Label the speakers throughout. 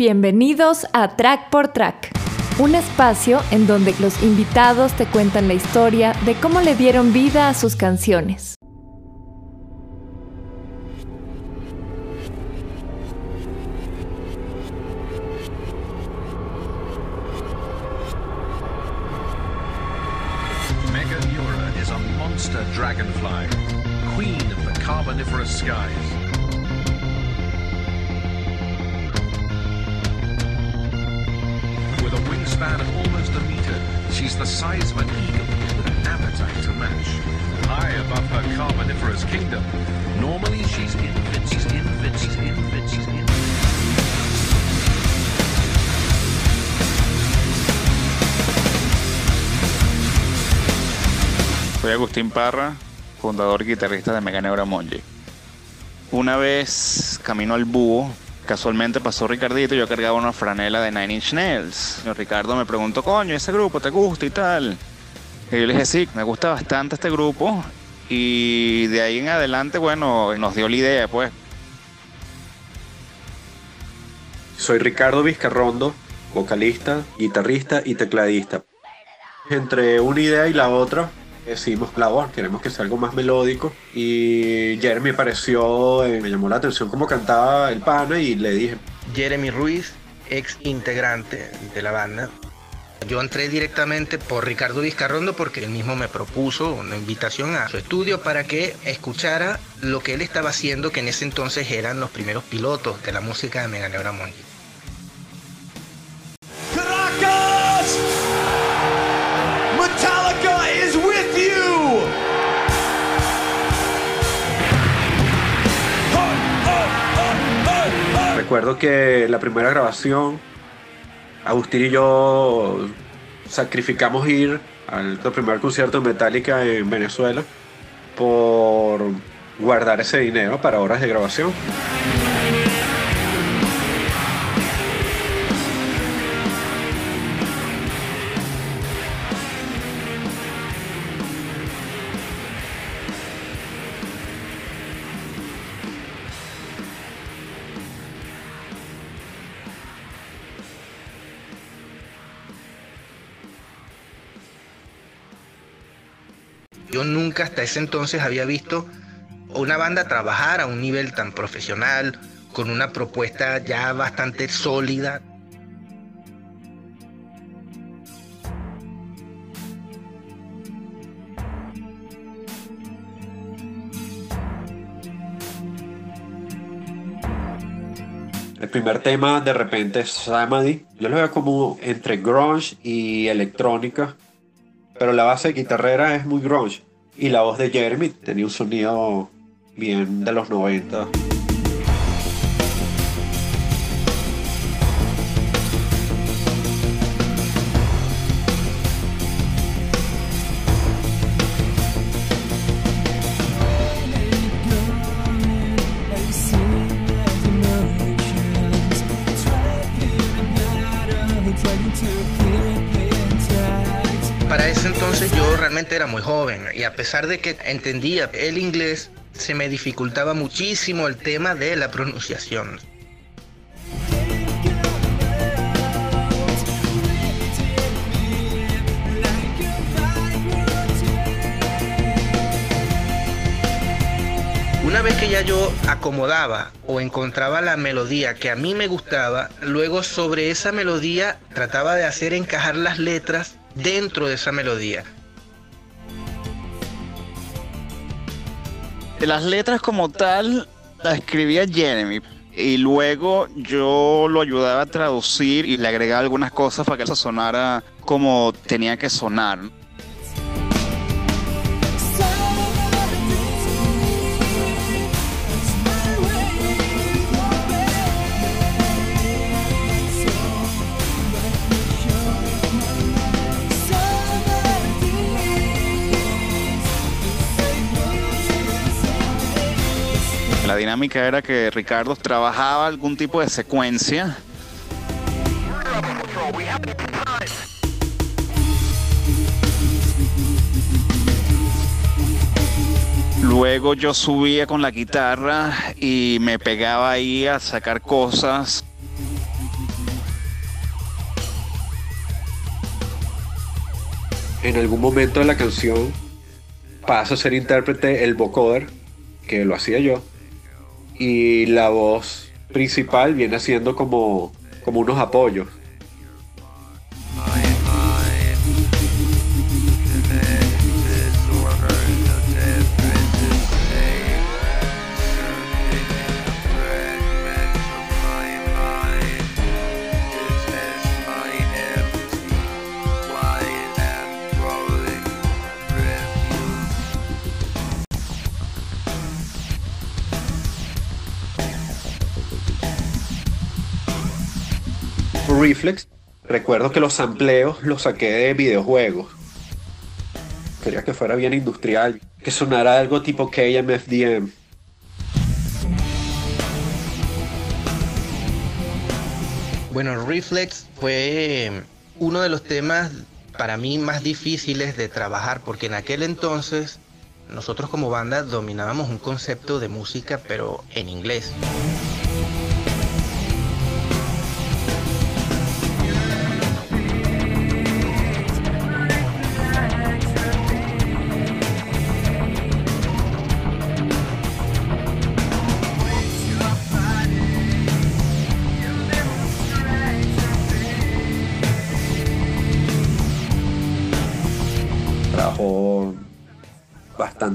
Speaker 1: Bienvenidos a Track por Track, un espacio en donde los invitados te cuentan la historia de cómo le dieron vida a sus canciones.
Speaker 2: She's the size of an eagle with an appetite to match. High above her carboniferous kingdom, normally she's invincible. She's invincible. She's invincible. She's invincible.
Speaker 3: Soy Agustín Parra, fundador y guitarrista de Mega Monje. Una vez camino al búho, casualmente pasó Ricardito y yo cargaba una franela de Nine Inch Nails. Ricardo me preguntó, coño, ese grupo te gusta y tal. Y yo le dije, sí, me gusta bastante este grupo. Y de ahí en adelante, bueno, nos dio la idea, pues.
Speaker 4: Soy Ricardo Vizcarrondo, vocalista, guitarrista y tecladista. Entre una idea y la otra decimos, la voz, queremos que sea algo más melódico. Y Jeremy pareció, eh, me llamó la atención cómo cantaba el pana y le dije,
Speaker 5: Jeremy Ruiz, ex integrante de la banda. Yo entré directamente por Ricardo Vizcarrondo porque él mismo me propuso una invitación a su estudio para que escuchara lo que él estaba haciendo, que en ese entonces eran los primeros pilotos de la música de Mega Neura.
Speaker 4: Recuerdo que la primera grabación, Agustín y yo sacrificamos ir al primer concierto de Metallica en Venezuela por guardar ese dinero para horas de grabación.
Speaker 5: Yo nunca hasta ese entonces había visto una banda trabajar a un nivel tan profesional, con una propuesta ya bastante sólida.
Speaker 4: El primer tema de repente es Samadhi. Yo lo veo como entre grunge y electrónica. Pero la base guitarrera es muy grunge. Y la voz de Jeremy tenía un sonido bien de los 90.
Speaker 5: Realmente era muy joven y a pesar de que entendía el inglés, se me dificultaba muchísimo el tema de la pronunciación. Una vez que ya yo acomodaba o encontraba la melodía que a mí me gustaba, luego sobre esa melodía trataba de hacer encajar las letras dentro de esa melodía.
Speaker 3: Las letras como tal las escribía Jeremy. Y luego yo lo ayudaba a traducir y le agregaba algunas cosas para que eso sonara como tenía que sonar. dinámica era que Ricardo trabajaba algún tipo de secuencia. Luego yo subía con la guitarra y me pegaba ahí a sacar cosas.
Speaker 4: En algún momento de la canción pasa a ser intérprete el vocoder, que lo hacía yo y la voz principal viene siendo como, como unos apoyos. Reflex, recuerdo que los sampleos los saqué de videojuegos. Quería que fuera bien industrial, que sonara algo tipo KMFDM.
Speaker 5: Bueno, Reflex fue uno de los temas para mí más difíciles de trabajar porque en aquel entonces nosotros como banda dominábamos un concepto de música pero en inglés.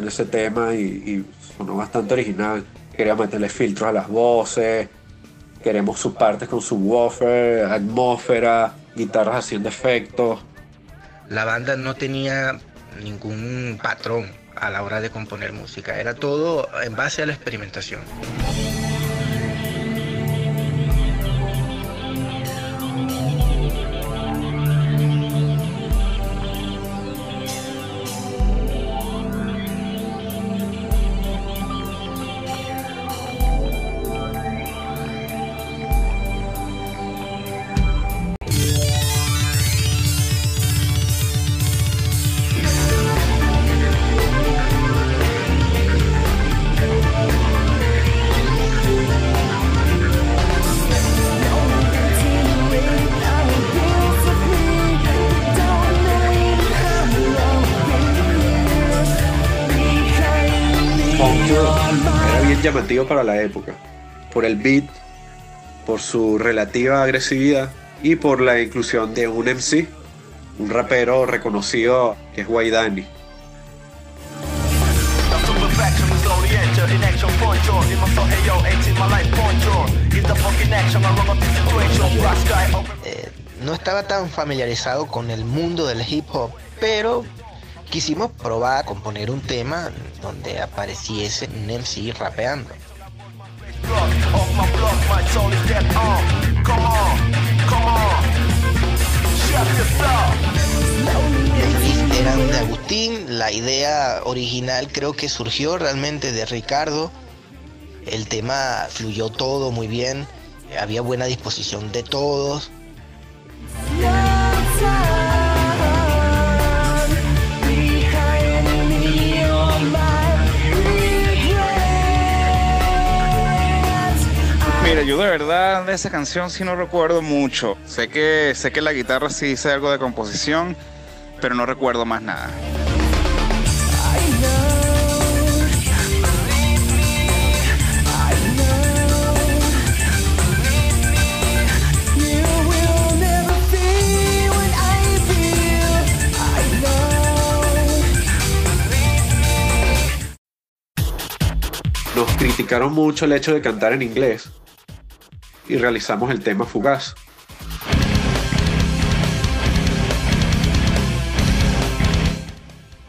Speaker 4: En ese tema y, y sonó bastante original. Quería meterle filtros a las voces, queremos sus partes con subwoofer, atmósfera, guitarras haciendo efectos.
Speaker 5: La banda no tenía ningún patrón a la hora de componer música, era todo en base a la experimentación.
Speaker 4: Llamativo para la época, por el beat, por su relativa agresividad y por la inclusión de un MC, un rapero reconocido que es Waidani.
Speaker 5: Eh, no estaba tan familiarizado con el mundo del hip hop, pero quisimos probar a componer un tema donde apareciese un MC rapeando. Eran de Agustín, la idea original creo que surgió realmente de Ricardo. El tema fluyó todo muy bien, había buena disposición de todos.
Speaker 3: Yo de verdad de esa canción sí no recuerdo mucho. Sé que, sé que la guitarra sí hice algo de composición, pero no recuerdo más nada.
Speaker 4: Nos criticaron mucho el hecho de cantar en inglés y realizamos el tema Fugaz.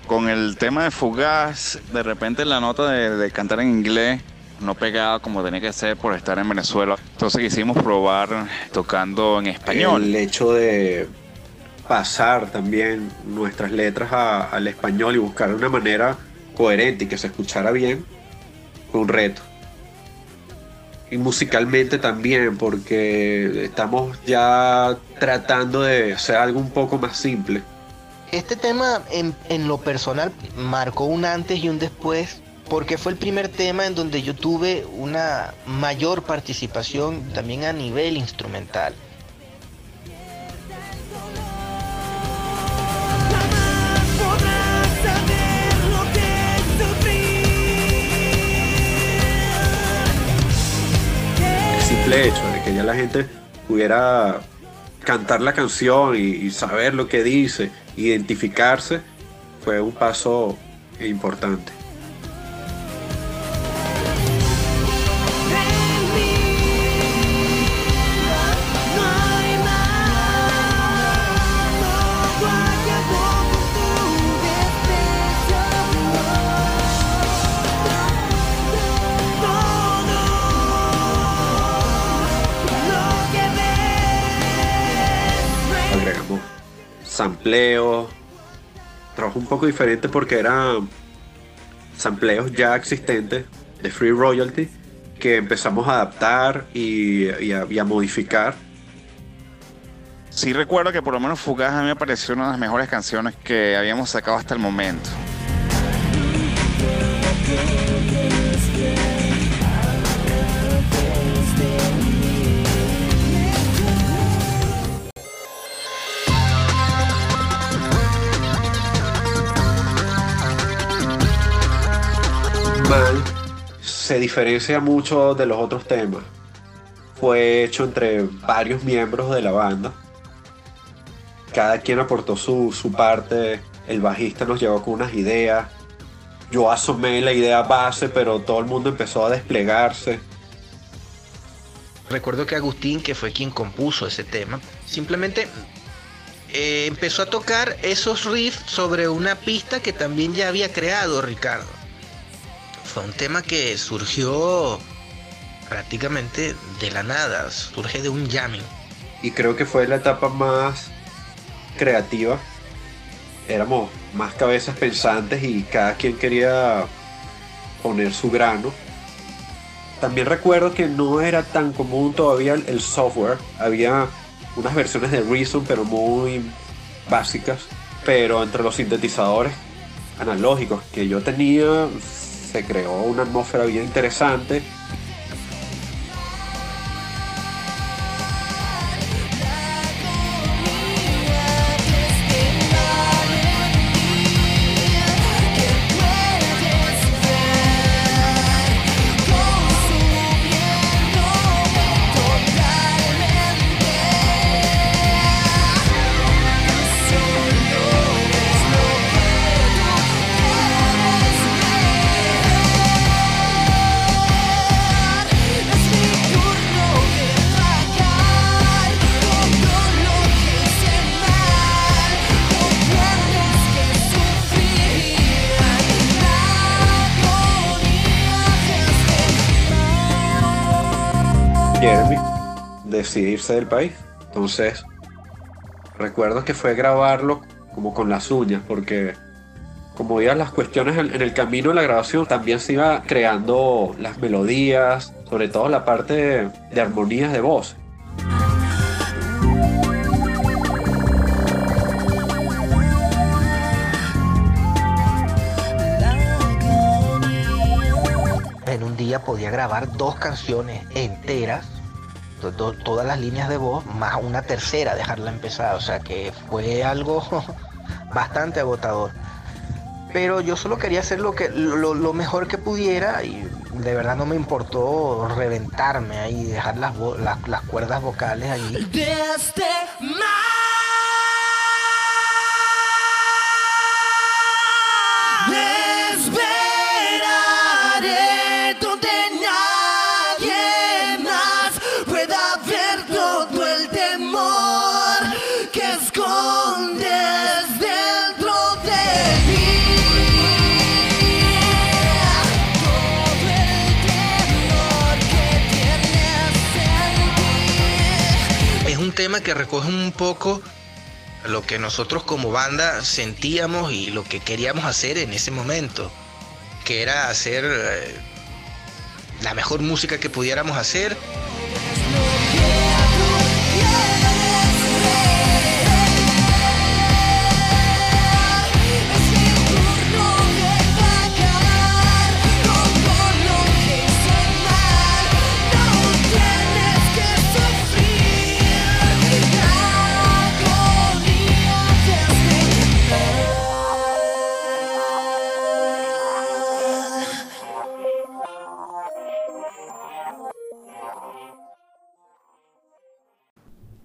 Speaker 3: Con el tema de Fugaz, de repente la nota de, de cantar en inglés no pegaba como tenía que ser por estar en Venezuela. Entonces quisimos probar tocando en español.
Speaker 4: El hecho de pasar también nuestras letras a- al español y buscar una manera coherente y que se escuchara bien fue un reto. Y musicalmente también, porque estamos ya tratando de hacer algo un poco más simple.
Speaker 5: Este tema en, en lo personal marcó un antes y un después porque fue el primer tema en donde yo tuve una mayor participación también a nivel instrumental.
Speaker 4: Simple hecho de que ya la gente pudiera cantar la canción y, y saber lo que dice, identificarse, fue un paso importante. Sampleos, trabajo un poco diferente porque eran sampleos ya existentes de Free Royalty que empezamos a adaptar y, a modificar.
Speaker 3: Sí recuerdo que por lo menos Fugaz a mí me pareció una de las mejores canciones que habíamos sacado hasta el momento.
Speaker 4: Se diferencia mucho de los otros temas. Fue hecho entre varios miembros de la banda. Cada quien aportó su, su parte. El bajista nos llegó con unas ideas. Yo asomé la idea base, pero todo el mundo empezó a desplegarse.
Speaker 5: Recuerdo que Agustín, que fue quien compuso ese tema, simplemente eh, empezó a tocar esos riffs sobre una pista que también ya había creado Ricardo. Fue un tema que surgió prácticamente de la nada, surge de un jamming.
Speaker 4: Y creo que fue la etapa más creativa. Éramos más cabezas pensantes y cada quien quería poner su grano. También recuerdo que no era tan común todavía el- software. Había unas versiones de Reason, pero muy básicas. Pero entre los sintetizadores analógicos que yo tenía, se creó una atmósfera bien interesante. Decide irse del país. Entonces, recuerdo que fue grabarlo como con las uñas, porque como iban las cuestiones en, el camino de la grabación, también se iba creando las melodías, sobre todo la parte de armonías de voz.
Speaker 5: En un día podía grabar dos canciones enteras, to- to- todas las líneas de voz, más una tercera, dejarla empezar. O sea que fue algo bastante agotador. Pero yo solo quería hacer lo, que, lo, lo mejor que pudiera y de verdad no me importó reventarme ahí, dejar las, las, las cuerdas vocales.
Speaker 6: Desde
Speaker 5: tema que recoge un poco lo que nosotros como banda sentíamos y lo que queríamos hacer en ese momento, que era hacer eh, la mejor música que pudiéramos hacer.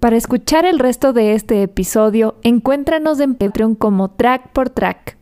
Speaker 1: Para escuchar el resto de este episodio, encuéntranos en Patreon como Track por Track.